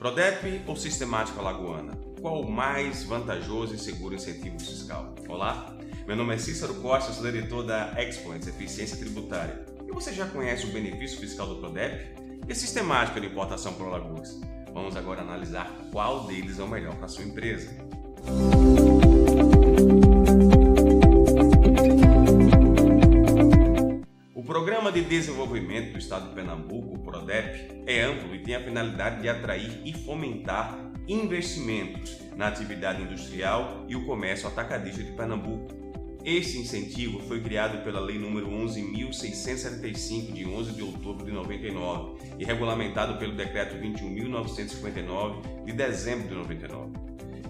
Prodep ou Sistemática Alagoana? Qual o mais vantajoso e seguro incentivo fiscal? Olá, meu nome é Cícero Costa, sou diretor da Expoints Eficiência Tributária. E você já conhece o benefício fiscal do Prodep e a sistemática de importação por Alagoas? Vamos agora analisar qual deles é o melhor para sua empresa. Programa Desenvolvimento do Estado de Pernambuco, o PRODEP, é amplo e tem a finalidade de atrair e fomentar investimentos na atividade industrial e o comércio atacadista de Pernambuco. Este incentivo foi criado pela Lei nº 11.675, de 11 de outubro de 99, e regulamentado pelo Decreto 21.959, de dezembro de 99.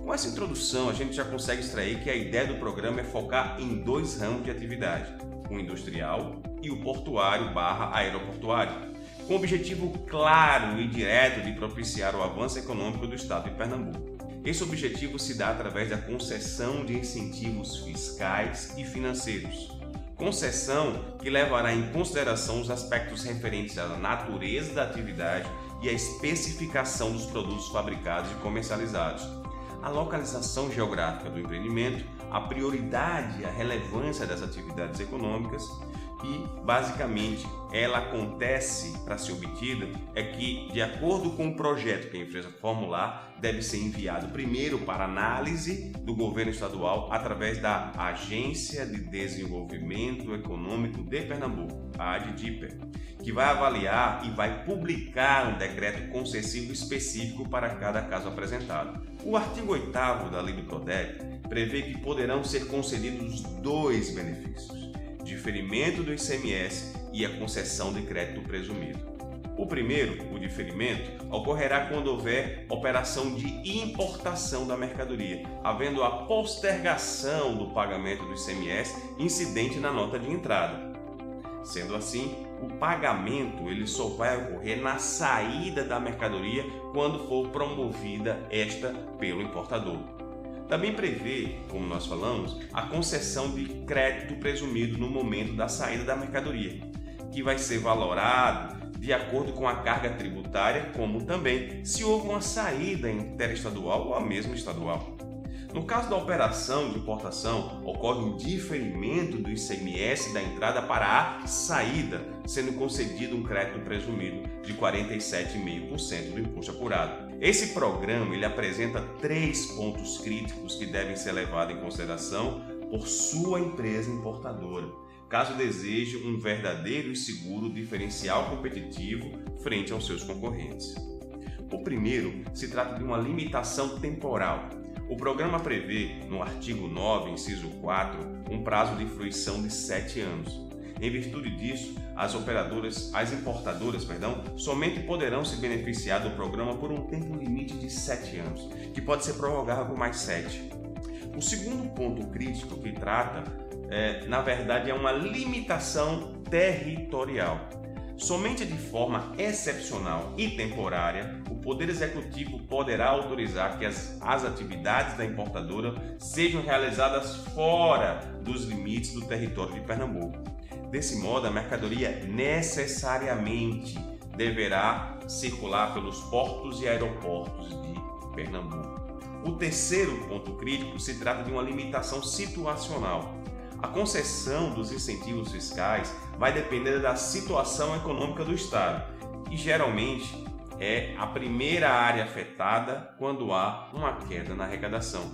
Com essa introdução, a gente já consegue extrair que a ideia do programa é focar em dois ramos de atividade, o industrial e o portuário barra aeroportuário, com o objetivo claro e direto de propiciar o avanço econômico do Estado de Pernambuco. Esse objetivo se dá através da concessão de incentivos fiscais e financeiros. Concessão que levará em consideração os aspectos referentes à natureza da atividade e à especificação dos produtos fabricados e comercializados, a localização geográfica do empreendimento, a prioridade e a relevância das atividades econômicas e, basicamente, ela acontece para ser obtida é que, de acordo com o projeto que a empresa formular, deve ser enviado primeiro para análise do governo estadual através da Agência de Desenvolvimento Econômico de Pernambuco, a ADDIPER, que vai avaliar e vai publicar um decreto concessivo específico para cada caso apresentado. O artigo 8 da Lei do PRODEC prevê que poderão ser concedidos dois benefícios diferimento do ICMS e a concessão de crédito presumido. O primeiro, o diferimento, ocorrerá quando houver operação de importação da mercadoria, havendo a postergação do pagamento do ICMS incidente na nota de entrada. Sendo assim, o pagamento ele só vai ocorrer na saída da mercadoria quando for promovida esta pelo importador. Também prevê, como nós falamos, a concessão de crédito presumido no momento da saída da mercadoria, que vai ser valorado de acordo com a carga tributária, como também se houve uma saída interestadual ou a mesma estadual. No caso da operação de importação, ocorre um diferimento do ICMS da entrada para a saída, sendo concedido um crédito presumido de 47,5% do imposto apurado. Esse programa ele apresenta três pontos críticos que devem ser levados em consideração por sua empresa importadora, caso deseje um verdadeiro e seguro diferencial competitivo frente aos seus concorrentes. O primeiro se trata de uma limitação temporal o programa prevê, no artigo 9, inciso 4, um prazo de fruição de 7 anos. Em virtude disso, as operadoras, as importadoras, perdão, somente poderão se beneficiar do programa por um tempo limite de 7 anos, que pode ser prorrogável por mais 7. O segundo ponto crítico que trata, é, na verdade, é uma limitação territorial. Somente de forma excepcional e temporária, o Poder Executivo poderá autorizar que as, as atividades da importadora sejam realizadas fora dos limites do território de Pernambuco. Desse modo, a mercadoria necessariamente deverá circular pelos portos e aeroportos de Pernambuco. O terceiro ponto crítico se trata de uma limitação situacional a concessão dos incentivos fiscais vai depender da situação econômica do Estado e geralmente é a primeira área afetada quando há uma queda na arrecadação.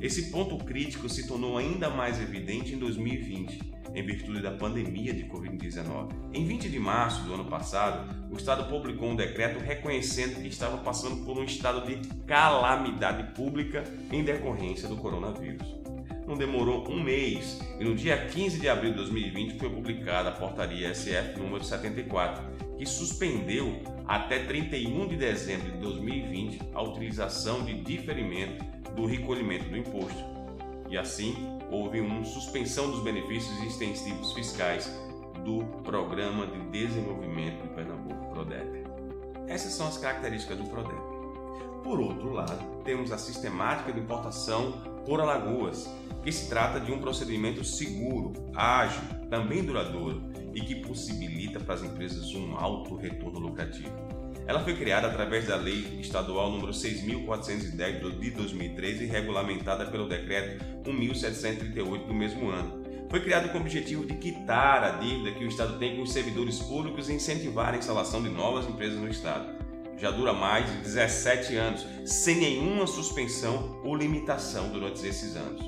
Esse ponto crítico se tornou ainda mais evidente em 2020, em virtude da pandemia de Covid-19. Em 20 de março do ano passado, o Estado publicou um decreto reconhecendo que estava passando por um estado de calamidade pública em decorrência do coronavírus não demorou um mês e no dia 15 de abril de 2020 foi publicada a portaria SF número 74, que suspendeu até 31 de dezembro de 2020 a utilização de diferimento do recolhimento do imposto. E assim, houve uma suspensão dos benefícios extensivos fiscais do Programa de Desenvolvimento de Pernambuco, PRODEP. Essas são as características do PRODEP. Por outro lado, temos a sistemática de importação por Alagoas, que se trata de um procedimento seguro, ágil, também duradouro e que possibilita para as empresas um alto retorno lucrativo. Ela foi criada através da Lei Estadual número 6.410 de 2013 e regulamentada pelo Decreto 1.738 do mesmo ano. Foi criado com o objetivo de quitar a dívida que o Estado tem com os servidores públicos e incentivar a instalação de novas empresas no Estado. Já dura mais de 17 anos, sem nenhuma suspensão ou limitação durante esses anos.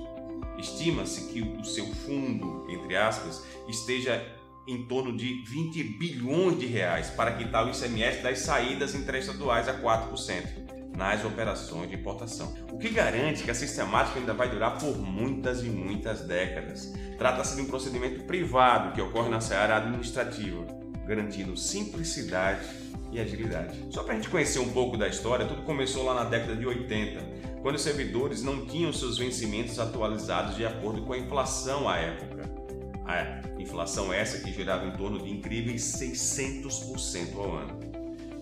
Estima-se que o seu fundo, entre aspas, esteja em torno de 20 bilhões de reais para quitar o ICMS das saídas interestaduais a 4% nas operações de importação, o que garante que a sistemática ainda vai durar por muitas e muitas décadas. Trata-se de um procedimento privado que ocorre na seara administrativa, garantindo simplicidade e agilidade. Só para a gente conhecer um pouco da história, tudo começou lá na década de 80, quando os servidores não tinham seus vencimentos atualizados de acordo com a inflação à época. A inflação essa que girava em torno de incríveis 600% ao ano.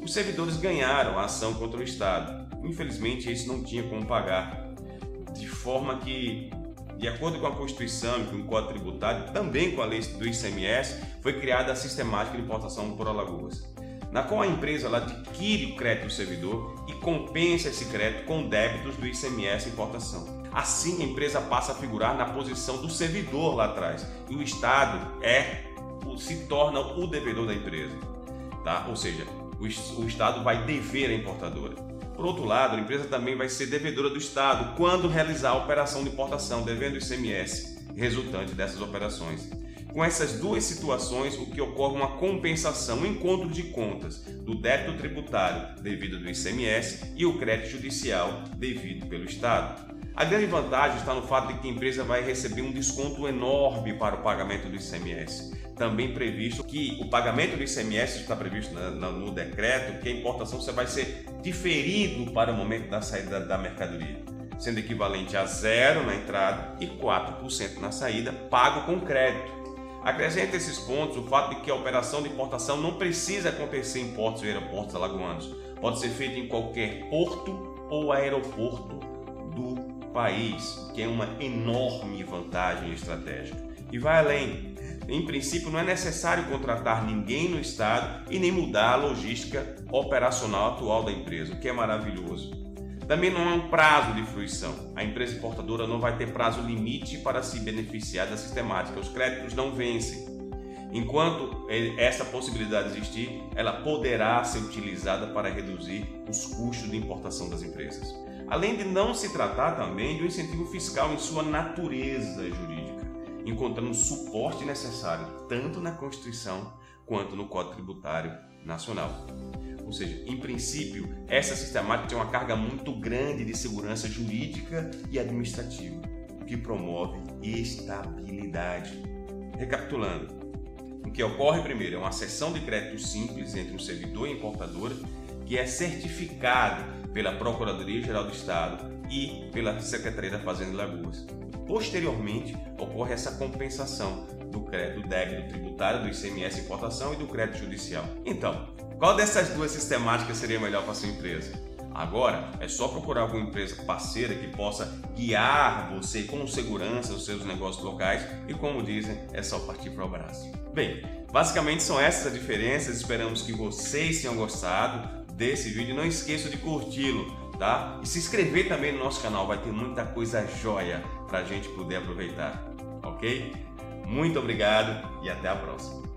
Os servidores ganharam a ação contra o Estado. Infelizmente, isso não tinha como pagar. De forma que, de acordo com a Constituição e com o Código Tributário, também com a lei do ICMS, foi criada a sistemática de importação por Alagoas, na qual a empresa adquire o crédito do servidor e compensa esse crédito com débitos do ICMS importação. Assim, a empresa passa a figurar na posição do servidor lá atrás e o Estado é se torna o devedor da empresa, tá? Ou seja, o Estado vai dever à importadora. Por outro lado, a empresa também vai ser devedora do Estado quando realizar a operação de importação, devendo o ICMS resultante dessas operações. Com essas duas situações, o que ocorre é uma compensação, um encontro de contas do débito tributário devido do ICMS e o crédito judicial devido pelo Estado. A grande vantagem está no fato de que a empresa vai receber um desconto enorme para o pagamento do ICMS. Também previsto que o pagamento do ICMS está previsto no decreto, que a importação você vai ser diferido para o momento da saída da mercadoria, sendo equivalente a zero na entrada e 4% na saída, pago com crédito. Acrescenta esses pontos o fato de que a operação de importação não precisa acontecer em portos e aeroportos alagoanos. Pode ser feita em qualquer porto ou aeroporto do país, que é uma enorme vantagem estratégica. E vai além. Em princípio, não é necessário contratar ninguém no estado e nem mudar a logística operacional atual da empresa, o que é maravilhoso. Também não há um prazo de fruição. A empresa importadora não vai ter prazo limite para se beneficiar da sistemática. Os créditos não vencem. Enquanto essa possibilidade existir, ela poderá ser utilizada para reduzir os custos de importação das empresas além de não se tratar também de um incentivo fiscal em sua natureza jurídica, encontrando suporte necessário tanto na Constituição quanto no Código Tributário Nacional. Ou seja, em princípio, essa sistemática tem uma carga muito grande de segurança jurídica e administrativa, o que promove estabilidade. Recapitulando, o que ocorre primeiro é uma cessão de crédito simples entre um servidor e importadora que é certificado pela Procuradoria-Geral do Estado e pela Secretaria da Fazenda e Lagoas. Posteriormente, ocorre essa compensação do crédito débito tributário, do ICMS importação e do crédito judicial. Então, qual dessas duas sistemáticas seria melhor para sua empresa? Agora é só procurar alguma empresa parceira que possa guiar você com segurança os seus negócios locais e, como dizem, é só partir para o abraço. Bem, basicamente são essas as diferenças. Esperamos que vocês tenham gostado desse vídeo. Não esqueça de curti-lo, tá? E se inscrever também no nosso canal, vai ter muita coisa joia para a gente poder aproveitar, ok? Muito obrigado e até a próxima.